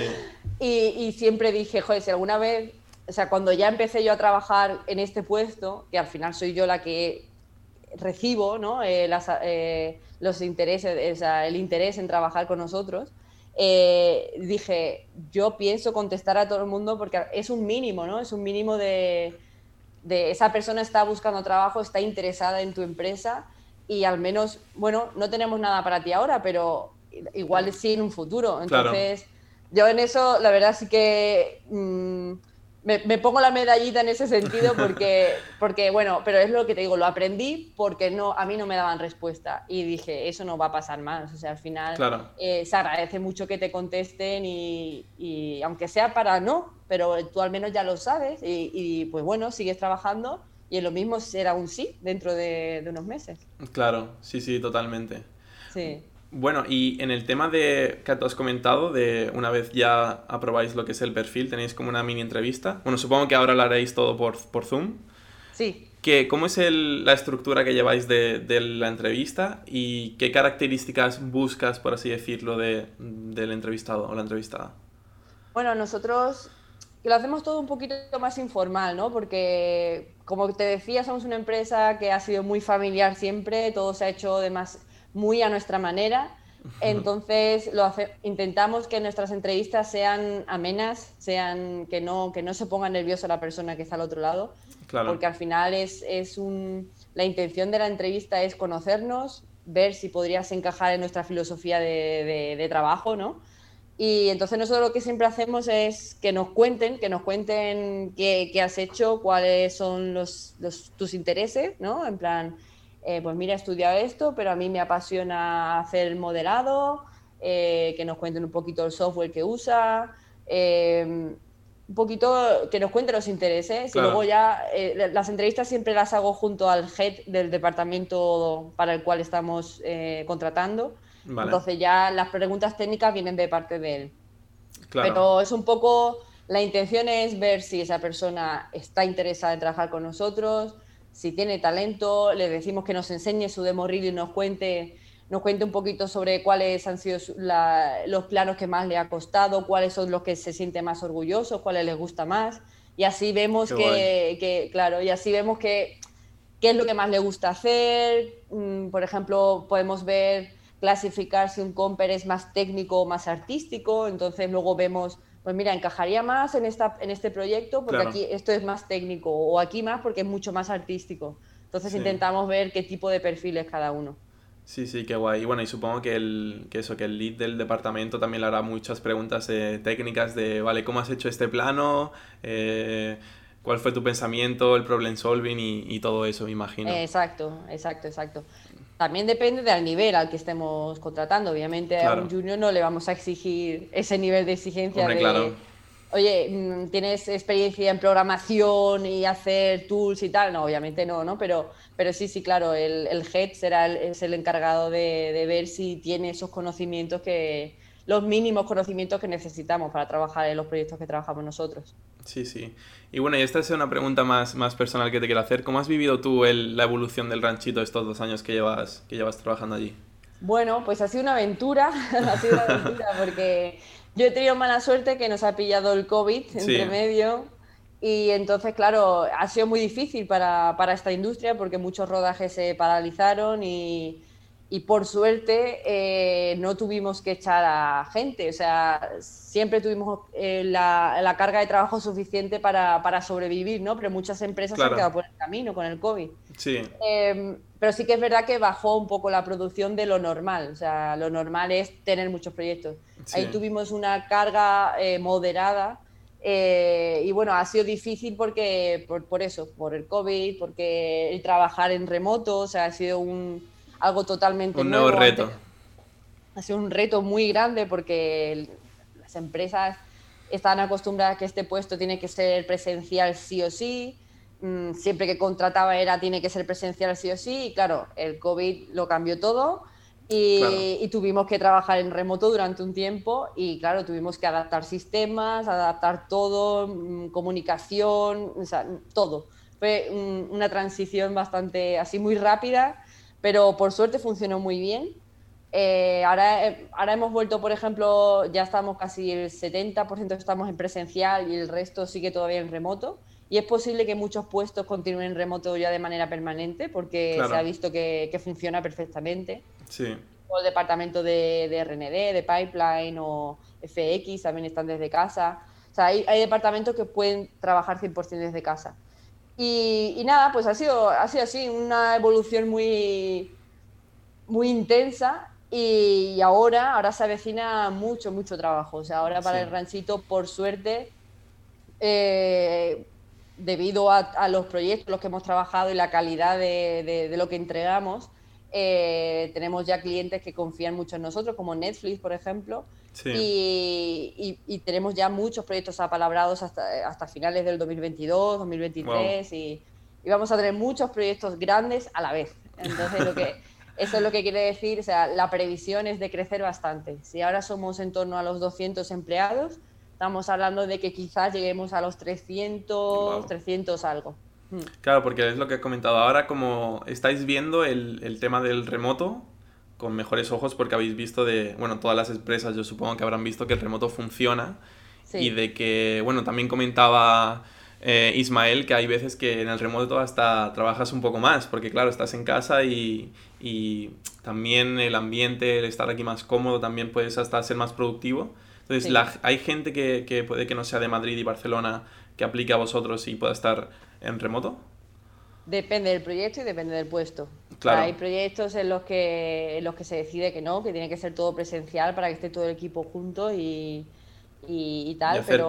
y, y, siempre dije, joder, si alguna vez, o sea, cuando ya empecé yo a trabajar en este puesto, que al final soy yo la que recibo ¿no? Eh, las, eh, los intereses, o sea, el interés en trabajar con nosotros, eh, dije, yo pienso contestar a todo el mundo porque es un mínimo, ¿no? Es un mínimo de, de, esa persona está buscando trabajo, está interesada en tu empresa y al menos, bueno, no tenemos nada para ti ahora, pero igual sí en un futuro. Entonces, yo en eso, la verdad sí que... Mm, me, pongo la medallita en ese sentido porque, porque, bueno, pero es lo que te digo, lo aprendí porque no, a mí no me daban respuesta y dije, eso no va a pasar más. O sea, al final eh, se agradece mucho que te contesten y, y, aunque sea para no, pero tú al menos ya lo sabes y, y pues bueno, sigues trabajando y lo mismo será un sí dentro de, de unos meses. Claro, sí, sí, totalmente. Sí. Bueno, y en el tema de que tú has comentado, de una vez ya aprobáis lo que es el perfil, tenéis como una mini entrevista. Bueno, supongo que ahora lo haréis todo por, por Zoom. Sí. Que, ¿Cómo es la estructura que lleváis de, de, la entrevista y qué características buscas, por así decirlo, de, del entrevistado o la entrevistada? Bueno, nosotros lo hacemos todo un poquito más informal, ¿no? Porque, como te decía, somos una empresa que ha sido muy familiar siempre, todo se ha hecho de más muy a nuestra manera. Entonces lo intentamos que nuestras entrevistas sean amenas, sean que no, que no se ponga nerviosa la persona que está al otro lado, porque al final es, es un, la intención de la entrevista es conocernos, ver si podrías encajar en nuestra filosofía de, de, trabajo, ¿no? Y entonces nosotros lo que siempre hacemos es que nos cuenten, que nos cuenten qué, qué has hecho, cuáles son los, los, tus intereses, ¿no? En plan, eh, pues mira, he estudiado esto, pero a mí me apasiona hacer el modelado, eh, que nos cuenten un poquito el software que usa, eh, un poquito que nos cuenten los intereses. Y luego ya las entrevistas siempre las hago junto al head del departamento para el cual estamos contratando. Entonces ya las preguntas técnicas vienen de parte de él. Pero es un poco, la intención es ver si esa persona está interesada en trabajar con nosotros, si tiene talento, le decimos que nos enseñe su demo reel y nos cuente nos cuente un poquito sobre cuáles han sido los planos que más le ha costado, cuáles son los que se siente más orgulloso, cuáles les gusta más. Y así vemos que, claro, y así vemos que qué es lo que más le gusta hacer. Mm, por ejemplo, podemos ver clasificar si un comper es más técnico o más artístico. Entonces luego vemos, pues mira, encajaría más en, esta, en este proyecto porque aquí esto es más técnico o aquí más porque es mucho más artístico. Entonces intentamos ver qué tipo de perfil es cada uno. Sí, sí, qué guay. Y bueno, y supongo que, el, que eso, que el lead del departamento también le hará muchas preguntas técnicas de, vale, ¿cómo has hecho este plano? Eh, ¿Cuál fue tu pensamiento, el problem solving y, todo eso, me imagino? Exacto, exacto, exacto. También depende del nivel al que estemos contratando. Obviamente a un junior no le vamos a exigir ese nivel de exigencia de... Claro oye, mm, ¿tienes experiencia en programación y hacer tools y tal? No, obviamente no, ¿no? Pero, pero sí, sí, claro, el, el head será el, es el encargado de, de, ver si tiene esos conocimientos que, los mínimos conocimientos que necesitamos para trabajar en los proyectos que trabajamos nosotros. Sí, sí. Y bueno, y esta es una pregunta más, más personal que te quiero hacer. ¿Cómo has vivido tú el, la evolución del ranchito estos dos años que llevas, que llevas trabajando allí? Bueno, pues ha sido una aventura, ha sido una aventura porque yo he tenido mala suerte que nos ha pillado el COVID entre medio y entonces, claro, ha sido muy difícil para, para esta industria porque muchos rodajes se paralizaron y, y por suerte eh, no tuvimos que echar a gente, o sea, siempre tuvimos eh, la, la, carga de trabajo suficiente para, para, sobrevivir, ¿no? Pero muchas empresas se han quedado por el camino con el COVID. Sí. Em, pero sí que es verdad que bajó un poco la producción de lo normal, o sea, lo normal es tener muchos proyectos. Ahí tuvimos una carga eh, moderada y bueno, ha sido difícil porque, por, por eso, por el COVID, porque el trabajar en remoto, o sea, ha sido un algo totalmente un nuevo. reto. Ha sido un reto muy grande porque las empresas están acostumbradas a que este puesto tiene que ser presencial sí o sí. Mm, siempre que contrataba era tiene que ser presencial sí o sí. Y claro, el COVID lo cambió todo. Y, tuvimos que trabajar en remoto durante un tiempo y claro, tuvimos que adaptar sistemas, adaptar todo, mm, comunicación, o sea, todo. Fue una transición bastante así muy rápida pero por suerte funcionó muy bien. Eh, ahora, eh, ahora hemos vuelto, por ejemplo, ya estamos casi el 70% estamos en presencial y el resto sigue todavía en remoto. Y es posible que muchos puestos continúen en remoto ya de manera permanente porque se ha visto que, que, funciona perfectamente. Sí. O el departamento de, de, RND, de Pipeline o FX también están desde casa. O sea, hay, hay departamentos que pueden trabajar 100% desde casa. Y, nada, pues ha sido, ha sido así, una evolución muy, muy intensa y ahora, ahora se avecina mucho, mucho trabajo. O sea, ahora para el ranchito, por suerte, eh, debido a, los proyectos los que hemos trabajado y la calidad de, de lo que entregamos, eh, tenemos ya clientes que confían mucho en nosotros, como Netflix, por ejemplo, y, tenemos ya muchos proyectos apalabrados hasta, hasta finales del 2022, 2023, y, vamos a tener muchos proyectos grandes a la vez. Entonces, lo que, eso es lo que quiere decir, o sea, la previsión es de crecer bastante. Si ahora somos en torno a los 200 empleados, estamos hablando de que quizás lleguemos a los 300, 300 algo. Claro, porque es lo que he comentado. Ahora, como estáis viendo el, el, tema del remoto con mejores ojos, porque habéis visto de, bueno, todas las empresas yo supongo que habrán visto que el remoto funciona y de que, bueno, también comentaba eh, Ismael que hay veces que en el remoto hasta trabajas un poco más, porque claro, estás en casa y, y también el ambiente, el estar aquí más cómodo, también puedes hasta ser más productivo. Entonces, la, hay gente que, que puede que no sea de Madrid y Barcelona que aplique a vosotros y pueda estar en remoto? Depende del proyecto y depende del puesto. hay proyectos en los que en los que se decide que no, que tiene que ser todo presencial para que esté todo el equipo junto y, y, tal. pero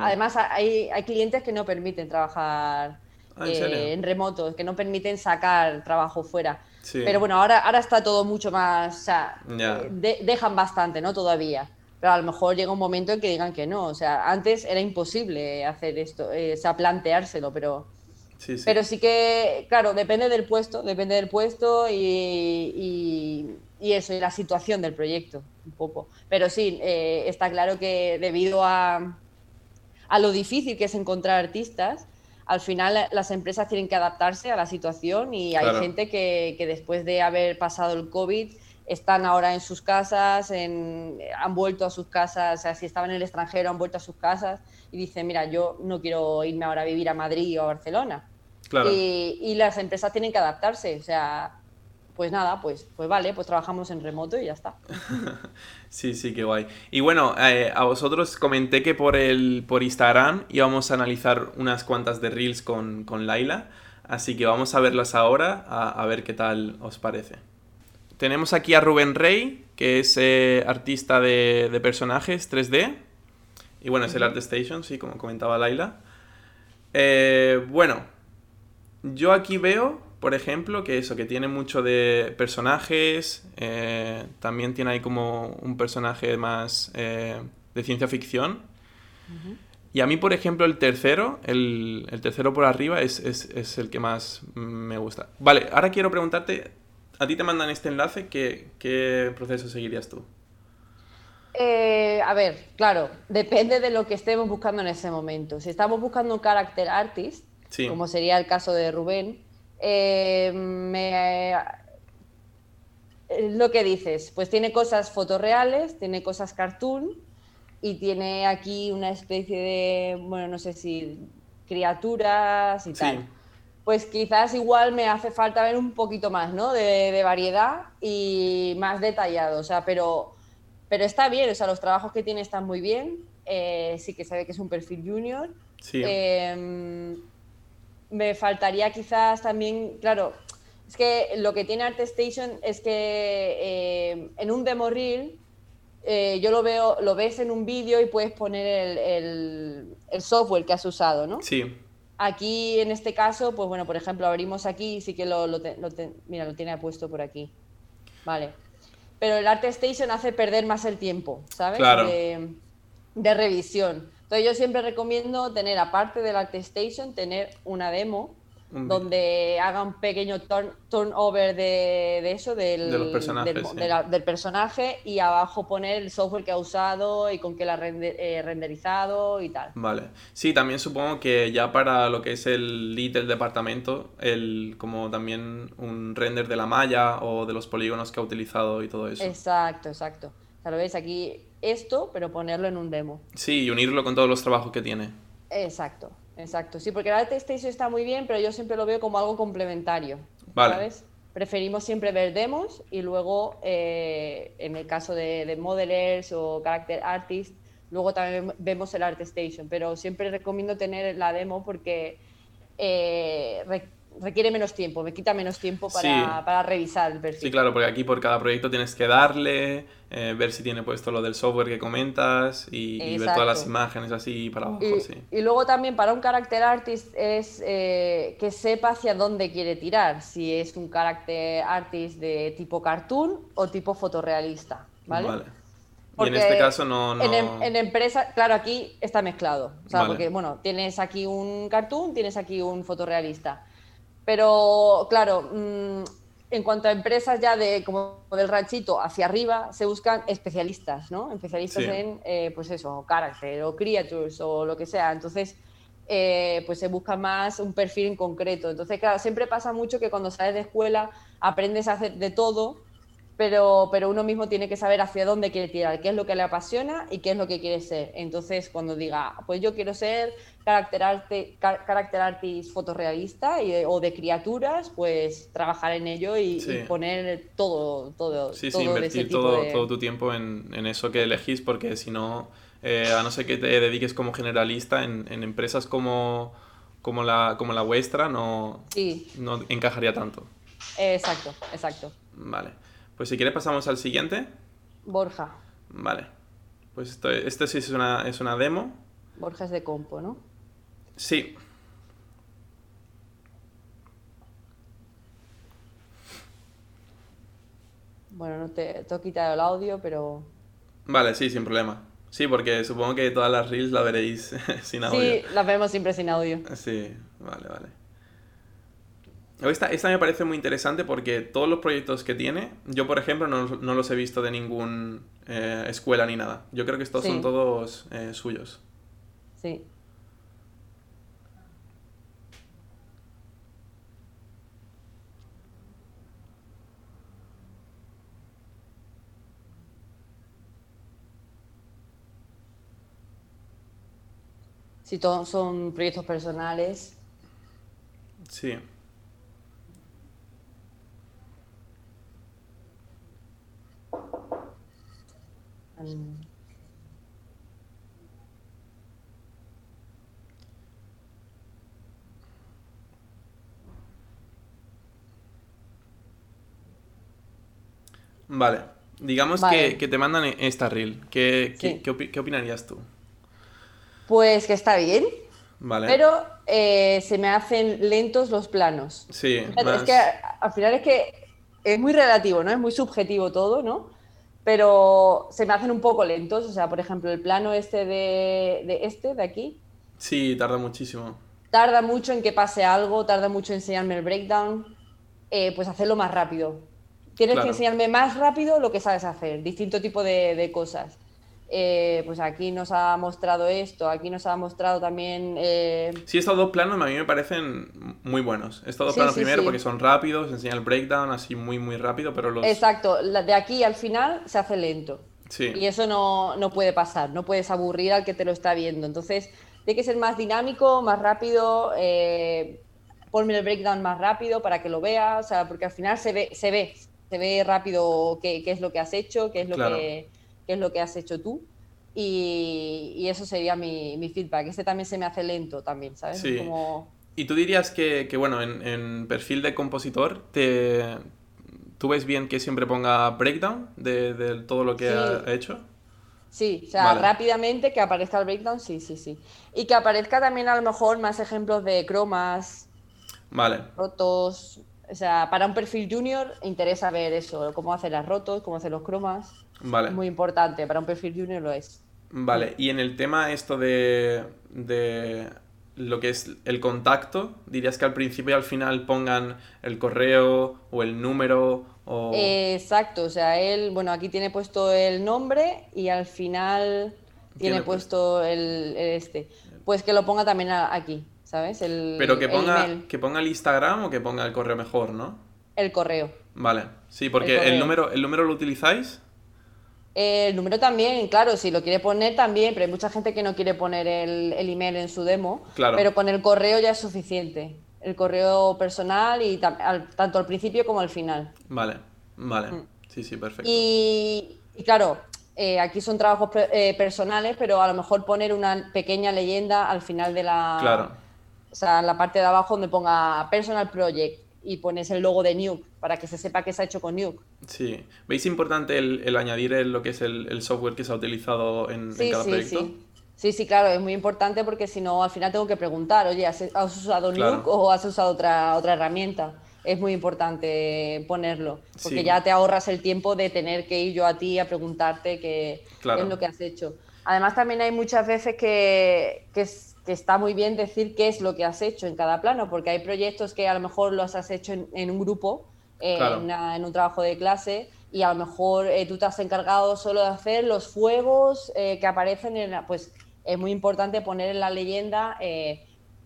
además hay, hay clientes que no permiten trabajar ah, eh, ¿en, remoto, que no permiten sacar trabajo fuera. Pero bueno, ahora, ahora está todo mucho más, o sea, eh, dejan bastante, ¿no? Todavía pero a lo mejor llega un momento en que digan que no. O sea, antes era imposible hacer esto, eh, o sea, planteárselo, pero sí, pero sí que, claro, depende del puesto, depende del puesto y, y, eso, y la situación del proyecto, un poco. Pero sí, eh, está claro que debido a, a lo difícil que es encontrar artistas, al final las empresas tienen que adaptarse a la situación y hay gente que, que después de haber pasado el COVID están ahora en sus casas, en, han vuelto a sus casas, o sea, si estaban en el extranjero han vuelto a sus casas y dicen, mira, yo no quiero irme ahora a vivir a Madrid o a Barcelona. Claro. Y, y las empresas tienen que adaptarse, o sea, pues nada, pues, pues vale, pues trabajamos en remoto y ya está. Sí, sí, qué guay. Y bueno, eh, a vosotros comenté que por, el, por Instagram íbamos a analizar unas cuantas de Reels con, con Laila, así que vamos a verlas ahora, a, a ver qué tal os parece. Tenemos aquí a Rubén Rey, que es eh, artista de, de personajes 3D. Y bueno, es el Art Station, sí, como comentaba Laila. Eh, bueno, yo aquí veo, por ejemplo, que eso, que tiene mucho de personajes. eh, también tiene ahí como un personaje más eh, de ciencia ficción. Y a mí, por ejemplo, el tercero, el, el tercero por arriba, es, es- es el que más me gusta. Vale, ahora quiero preguntarte, a ti te mandan este enlace, ¿qué, qué proceso seguirías tú? Eh, a ver, claro, depende de lo que estemos buscando en ese momento. Si estamos buscando un character artist, Sí. como sería el caso de Rubén, eh, me- eh, lo que dices, pues tiene cosas fotorreales, tiene cosas cartoon y tiene aquí una especie de, bueno, no sé si criaturas y Sí. tal. Pues quizás igual me hace falta ver un poquito más, ¿no? De, de variedad y más detallado, o sea, pero, pero está bien, o sea, los trabajos que tiene están muy bien, eh, sí que se ve que es un perfil junior. Sí. Eh, me faltaría quizás también, claro, es que lo que tiene ArtStation es que eh, en un demo reel eh, yo lo veo, lo ves en un vídeo y puedes poner el, el- el software que has usado, ¿no? Sí, Aquí, en este caso, pues bueno, por ejemplo, abrimos aquí y sí que lo, lo te- lo te- mira, lo tiene puesto por aquí. Vale. Pero el ArtStation hace perder más el tiempo, ¿sabes? Claro. De, de revisión. Entonces yo siempre recomiendo tener, aparte del ArtStation, tener una demo donde haga un pequeño turn, turnover de, de eso, del, De los personajes, del, sí. de la- del personaje y abajo poner el software que ha usado y con qué lo ha rende- eh, renderizado y tal. Vale. Sí, también supongo que ya para lo que es el lead del departamento, el, como también un render de la malla o de los polígonos que ha utilizado y todo eso. Exacto, exacto. Lo veis aquí esto, pero ponerlo en un demo. Sí, y unirlo con todos los trabajos que tiene. Exacto, exacto. Sí, porque el ArtStation está muy bien, pero yo siempre lo veo como algo complementario. Vale. ¿Sabes? Preferimos siempre ver demos y luego, eh, en el caso de, de modelers o character artists, luego también vemos el ArtStation. Pero siempre recomiendo tener la demo porque eh, re- requiere menos tiempo, me quita menos tiempo para, Sí. para revisar el perfil. Sí, claro, porque aquí por cada proyecto tienes que darle, eh, ver si tiene puesto lo del software que comentas y, y ver todas las imágenes así para abajo, Y, sí. y luego también para un character artist es eh, que sepa hacia dónde quiere tirar, si es un character artist de tipo cartoon o tipo fotorrealista, ¿vale? Vale. Y en Porque este caso no... no... En, em- en empresa, claro, aquí está mezclado. O sea, Vale. porque, bueno, tienes aquí un cartoon, tienes aquí un fotorrealista. Pero, claro, mm, en cuanto a empresas ya de como del ranchito hacia arriba, se buscan especialistas, ¿no? Especialistas Sí. en, eh, pues eso, character o creatures o lo que sea. Entonces, eh, pues se busca más un perfil en concreto. Entonces, claro, siempre pasa mucho que cuando sales de escuela aprendes a hacer de todo, pero, pero uno mismo tiene que saber hacia dónde quiere tirar, qué es lo que le apasiona y qué es lo que quiere ser. Entonces, cuando diga, pues yo quiero ser character, arte, ca- character artist fotorrealista y- o de criaturas, pues trabajar en ello y, Sí. y poner todo, todo, Sí, todo sí, de ese invertir tipo todo, de- todo tu tiempo en, en eso que elegís, porque si no, eh, a no ser que te dediques como generalista en, en empresas como, como, la, como la vuestra, no, no encajaría tanto. exacto, exacto. Vale. Pues si quieres pasamos al siguiente. Borja. Vale. Pues esto, esto sí es una, es una demo. Borja es de compo, ¿no? Sí. Bueno, no te, te he quitado el audio, pero... Vale, sí, sin problema. Sí, porque supongo que todas las reels la veréis sin audio. Sí, las vemos siempre sin audio. Sí, vale, vale. Esta, esta me parece muy interesante porque todos los proyectos que tiene, yo por ejemplo no, no los he visto de ninguna eh, escuela ni nada. Yo creo que estos son todos eh, suyos. Sí. Si todos son proyectos personales. Sí. Mm. Vale. Digamos Vale. Que, que te mandan e- esta reel. ¿Qué, qué- Sí. qué opi- qué opinarías tú? Pues que está bien, Vale. pero eh, se me hacen lentos los planos. Sí, más- Es que al final es que es muy relativo, ¿no? Es muy subjetivo todo, ¿no? Pero se me hacen un poco lentos. O sea, por ejemplo, el plano este de, de este, de aquí, sí, tarda muchísimo. tarda mucho en que pase algo, tarda mucho en enseñarme el breakdown. eh, pues hacerlo más rápido. Tienes Claro. que enseñarme más rápido lo que sabes hacer, distinto tipo de, de cosas. Eh, pues aquí nos ha mostrado esto, aquí nos ha mostrado también... eh, Sí, estos dos planos a mí me parecen muy buenos. Estos dos Sí, planos sí, primero sí. porque son rápidos, enseña el breakdown así muy, muy rápido, pero los... Exacto, de aquí al final se hace lento. Sí, Y eso no, no puede pasar, no puedes aburrir al que te lo está viendo. Entonces, tiene que ser más dinámico, más rápido, eh, ponme el breakdown más rápido para que lo vea, o sea, porque al final se ve, se ve, se ve rápido qué, qué es lo que has hecho, qué es lo, Claro. que, qué es lo que has hecho tú. Y, y eso sería mi, mi feedback. Este también se me hace lento también, ¿sabes? Sí. Como... Y tú dirías que, que, bueno, en, en perfil de compositor, te... ¿tú ves bien que siempre ponga breakdown de, de todo lo que Sí. ha hecho? Sí, o sea, Vale. rápidamente que aparezca el breakdown, sí, sí, sí. Y que aparezca también a lo mejor más ejemplos de cromas, Vale, rotos. O sea, para un perfil junior interesa ver eso, cómo hacer las rotos, cómo hacer los cromas. Vale. Es muy importante, para un perfil junior lo es. Vale, y en el tema esto de, de lo que es el contacto, dirías que al principio y al final pongan el correo o el número o... Exacto, o sea, él, bueno, aquí tiene puesto el nombre y al final tiene, Tiene puesto el, el este. Pues que lo ponga también aquí, ¿sabes? El, Pero que el ponga, email, que ponga el Instagram o que ponga el correo mejor, ¿no? el correo. Vale, sí, porque el, número, ¿el número lo utilizáis? Eh, El número también, claro, si lo quiere poner también, pero hay mucha gente que no quiere poner el, el email en su demo, Claro. pero con el correo ya es suficiente. El correo personal y al- tanto al principio como al final. Vale, vale. Sí, sí, perfecto. Mm. Y, y claro, eh, aquí son trabajos eh, personales, pero a lo mejor poner una pequeña leyenda al final de la... Claro, O sea, en la parte de abajo donde ponga Personal Project y pones el logo de Nuke para que se sepa que se ha hecho con Nuke. sí. ¿Veis importante el, el añadir el- lo que es el, el software que se ha utilizado en, en Sí, cada sí, proyecto? sí. Sí, sí, claro, es muy importante porque si no, al final tengo que preguntar, oye, ¿has, has usado Claro. Nuke o has usado otra, otra herramienta? Es muy importante ponerlo, porque Sí. ya te ahorras el tiempo de tener que ir yo a ti a preguntarte qué, qué Claro. es lo que has hecho. Además, también hay muchas veces que, que, es- que está muy bien decir qué es lo que has hecho en cada plano, porque hay proyectos que a lo mejor los has hecho en, en un grupo, eh, Claro. en, una- en un trabajo de clase, y a lo mejor eh, tú te has encargado solo de hacer los fuegos eh, que aparecen en la... Pues es muy importante poner en la leyenda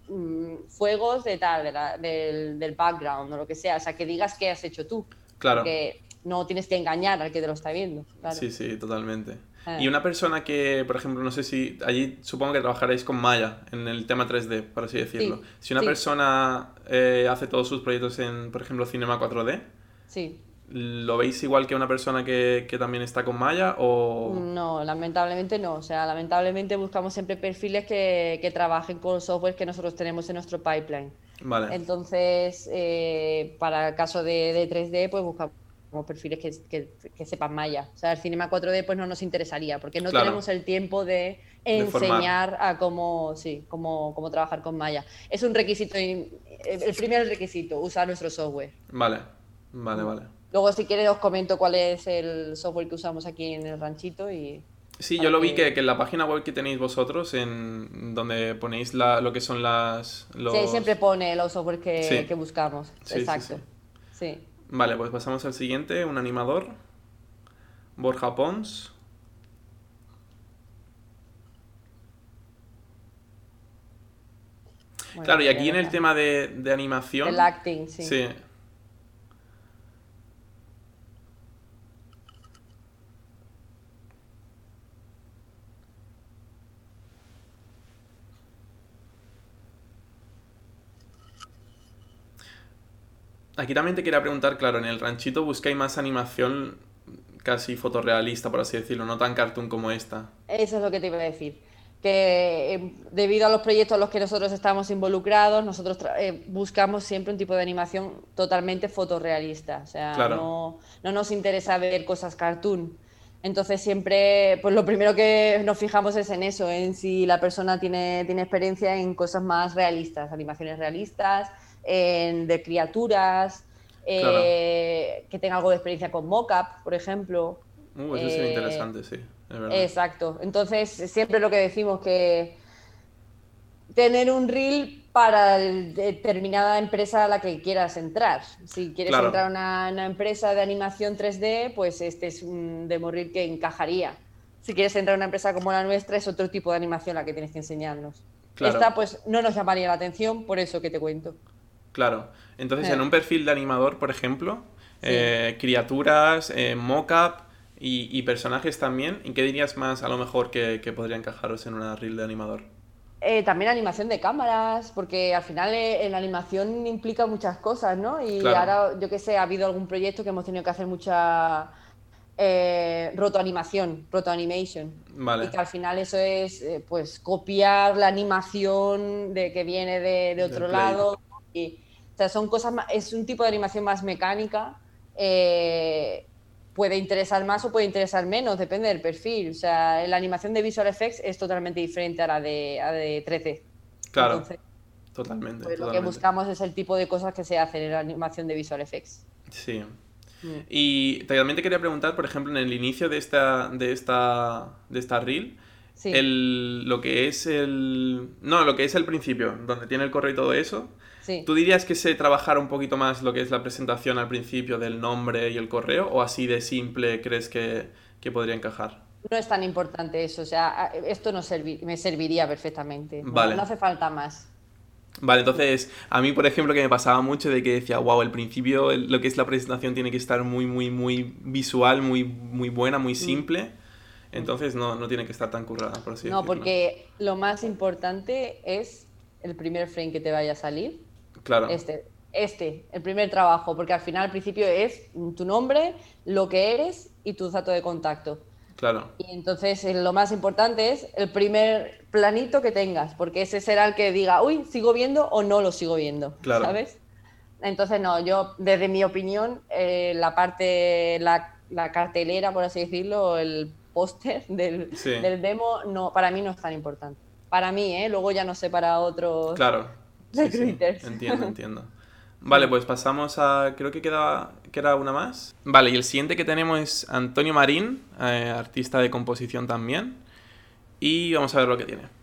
mm, fuegos de tal, de la- del, del background o lo que sea, o sea, que digas qué has hecho tú. Claro. Porque no tienes que engañar al que te lo está viendo. claro. Sí, sí, totalmente. Ah. Y una persona que, por ejemplo, no sé si allí supongo que trabajaréis con Maya en el tema 3D, por así decirlo. Sí, Si una sí. persona eh, hace todos sus proyectos en, por ejemplo, Cinema 4D, Sí. ¿lo veis igual que una persona que, que también está con Maya o...? No, lamentablemente no. O sea, lamentablemente buscamos siempre perfiles que, que trabajen con los softwares que nosotros tenemos en nuestro pipeline. Vale, Entonces, eh, para el caso de, de 3D, pues buscamos perfiles que, que- que sepan Maya. O sea, el Cinema 4D pues no nos interesaría, porque no Claro. tenemos el tiempo de De formar. enseñar a cómo, sí, cómo, cómo trabajar con Maya. Es un requisito, in- el primer requisito, usar nuestro software. vale, vale, vale. Luego, si quieres, os comento cuál es el software que usamos aquí en el ranchito y... Sí, yo lo vi que- que, en la página web que tenéis vosotros, en donde ponéis la, lo que son las... Los... Sí, siempre pone los software que, Sí. buscamos. Sí, Exacto. sí. sí. Vale, pues pasamos al siguiente, un animador. Borja Pons. Bueno, Claro, y aquí en el tema de, de animación... El acting, sí. Sí. Aquí también te quería preguntar, claro, en el ranchito buscáis más animación casi fotorrealista, por así decirlo, no tan cartoon como esta. Eso es lo que te iba a decir. Que eh, debido a los proyectos en los que nosotros estamos involucrados, nosotros eh, buscamos siempre un tipo de animación totalmente fotorrealista. O sea, no, no, nos interesa ver cosas cartoon. Entonces siempre, pues lo primero que nos fijamos es en eso, en si la persona tiene, tiene experiencia en cosas más realistas, animaciones realistas, en, de criaturas, eh, que tenga algo de experiencia con mockup, por ejemplo. Uh, eso sería eh, interesante, sí. Exacto. Entonces, siempre lo que decimos que tener un reel para determinada empresa a la que quieras entrar. Si quieres entrar a una, empresa de animación 3D, pues este es un demo reel que encajaría. Si quieres entrar a una empresa como la nuestra, es otro tipo de animación la que tienes que enseñarnos. Esta, pues, no nos llamaría la atención, por eso que te cuento. Claro. Entonces, en eh. un perfil de animador, por ejemplo, eh, criaturas, eh, mockup y, personajes también, ¿en qué dirías más a lo mejor que, podría encajaros en una reel de animador? también animación de cámaras, porque al final en la animación implica muchas cosas, ¿no? Y ahora, yo qué sé, ha habido algún proyecto que hemos tenido que hacer mucha rotoanimación, rotoanimation. Vale. Y que al final eso es, pues, copiar la animación de que viene de, otro lado. Y, o sea, son cosas es un tipo de animación más mecánica. Eh, puede interesar más o puede interesar menos, depende del perfil. O sea, la animación de Visual Effects es totalmente diferente a la de, a de 3D. Claro. totalmente, pues Lo que buscamos es el tipo de cosas que se hacen en la animación de Visual Effects. Sí. Mm. Y también te quería preguntar, por ejemplo, en el inicio de esta, de esta, de esta reel, el, lo que es el... No, lo que es el principio, donde tiene el correo y todo eso, ¿Tú dirías que se trabajara un poquito más lo que es la presentación al principio del nombre y el correo o así de simple crees que, podría encajar? No es tan importante eso, o sea, esto no me serviría perfectamente. Vale. No, hace falta más. Vale, entonces a mí, por ejemplo, que me pasaba mucho de que decía, wow, el principio, lo que es la presentación tiene que estar muy, muy, muy visual, muy, muy buena, muy mm. simple. Entonces no, no tiene que estar tan currada, por así decirlo. No, porque lo más importante es el primer frame que te vaya a salir Claro. Este, este, el primer trabajo, porque al final al principio es tu nombre, lo que eres y tu dato de contacto. Claro. Y entonces eh, lo más importante es el primer planito que tengas, porque ese será el que diga, uy, sigo viendo o no lo sigo viendo. Claro. ¿Sabes? Entonces, no, yo, desde mi opinión, eh, la parte, la, cartelera, por así decirlo, el póster del, del, demo, no, para mí no es tan importante. Para mí, ¿eh? Luego ya no sé para otros. Claro entiendo, entiendo. Vale, pues pasamos a. Creo que queda, queda una más. Vale, y el siguiente que tenemos es Antonio Marín, eh, artista de composición también. Y vamos a ver lo que tiene.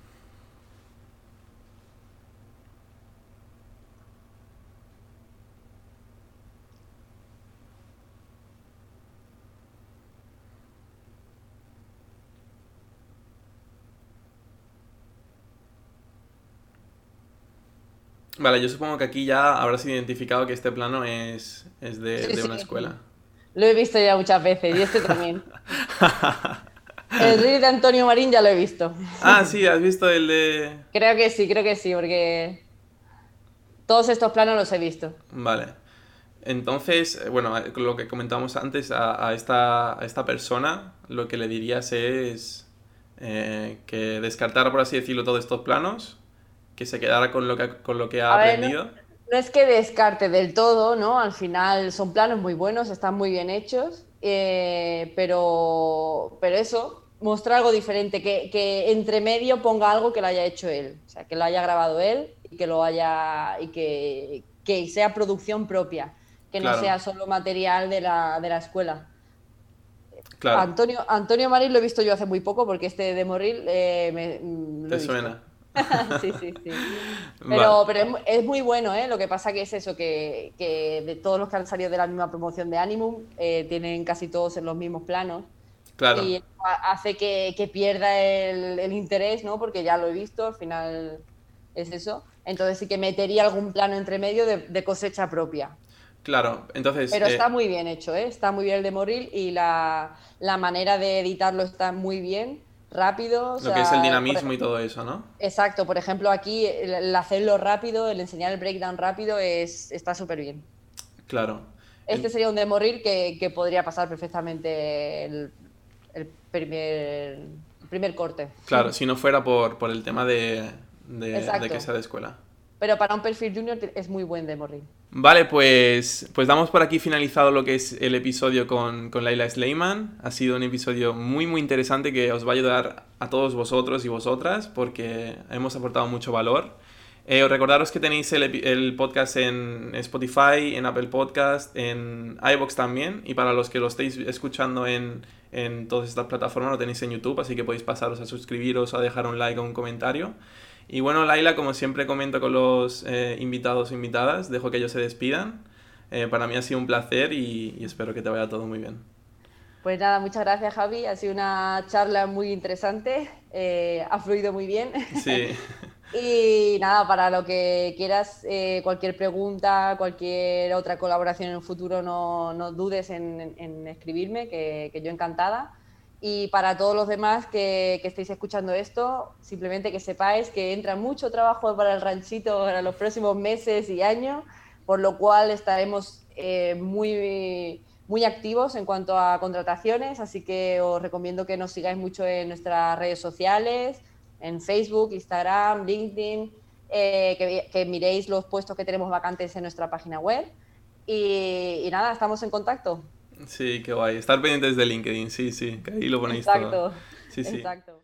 Vale, yo supongo que aquí ya habrás identificado que este plano es, de, una escuela. Lo he visto ya muchas veces y este también. el reel de Antonio Marín ya lo he visto. Ah, sí, has visto el de... Creo que sí, creo que sí, porque todos estos planos los he visto. Vale. Entonces, eh, bueno, eh, lo que comentábamos antes, a, esta, a esta persona lo que le dirías es eh, que descartara, por así decirlo, todos estos planos que se quedara con lo que, con lo que ha aprendido. no, es que descarte del todo, ¿no? Al final son planos muy buenos, están muy bien hechos, eh, pero, pero eso, mostrar algo diferente, que, que, entre medio ponga algo que lo haya hecho él, o sea, que lo haya grabado él y que lo haya y que, que sea producción propia, que no sea solo material de la, de la escuela. Claro. Antonio, Antonio Marín lo he visto yo hace muy poco porque este de Morril eh, me, mm, lo suena? sí, sí, sí. Pero, pero es, muy bueno, ¿eh? Lo que pasa que es eso, que, de todos los que han salido de la misma promoción de Animum, eh, tienen casi todos en los mismos planos. Claro. Y hace que, pierda el, interés, ¿no? Porque ya lo he visto, al final es eso. Entonces sí que metería algún plano entre medio de, cosecha propia. Claro, entonces... Pero está eh, muy bien hecho, ¿eh? Está muy bien el de Moril y la, la manera de editarlo está muy bien rápido. Lo que es el dinamismo y todo eso, ¿no? Exacto, por ejemplo, aquí el, hacerlo rápido, el enseñar el breakdown rápido es, está súper bien. Claro. Este sería un de morir que, que podría pasar perfectamente el, el primer, primer corte. Claro, si no fuera por, por el tema de, de, de que sea de escuela. Pero para un perfil junior es muy buen de morir. Vale, pues, pues damos por aquí finalizado lo que es el episodio con, con Laila Sleiman. Ha sido un episodio muy muy interesante que os va a ayudar a todos vosotros y vosotras porque hemos aportado mucho valor. Eh, recordaros que tenéis el, podcast en Spotify, en Apple Podcast, en iBox también. Y para los que lo estéis escuchando en, en todas estas plataformas, lo tenéis en YouTube, así que podéis pasaros a suscribiros, a dejar un like o un comentario. Y bueno, Laila, como siempre comento con los eh, invitados o invitadas, dejo que ellos se despidan. Eh, para mí ha sido un placer y, y, espero que te vaya todo muy bien. Pues nada, muchas gracias Javi, ha sido una charla muy interesante, eh, ha fluido muy bien. Sí. y nada, para lo que quieras, eh, cualquier pregunta, cualquier otra colaboración en el futuro, no, no dudes en, en escribirme, que, que yo encantada. Y para todos los demás que, que, estéis escuchando esto, simplemente que sepáis que entra mucho trabajo para el ranchito para los próximos meses y años, por lo cual estaremos eh, muy, muy activos en cuanto a contrataciones, así que os recomiendo que nos sigáis mucho en nuestras redes sociales, en Facebook, Instagram, LinkedIn, eh, que, que, miréis los puestos que tenemos vacantes en nuestra página web. Y, y nada, estamos en contacto. Sí, qué guay. Estar pendientes de LinkedIn, sí, sí, que ahí lo ponéis Exacto. todo. Sí, sí. Exacto.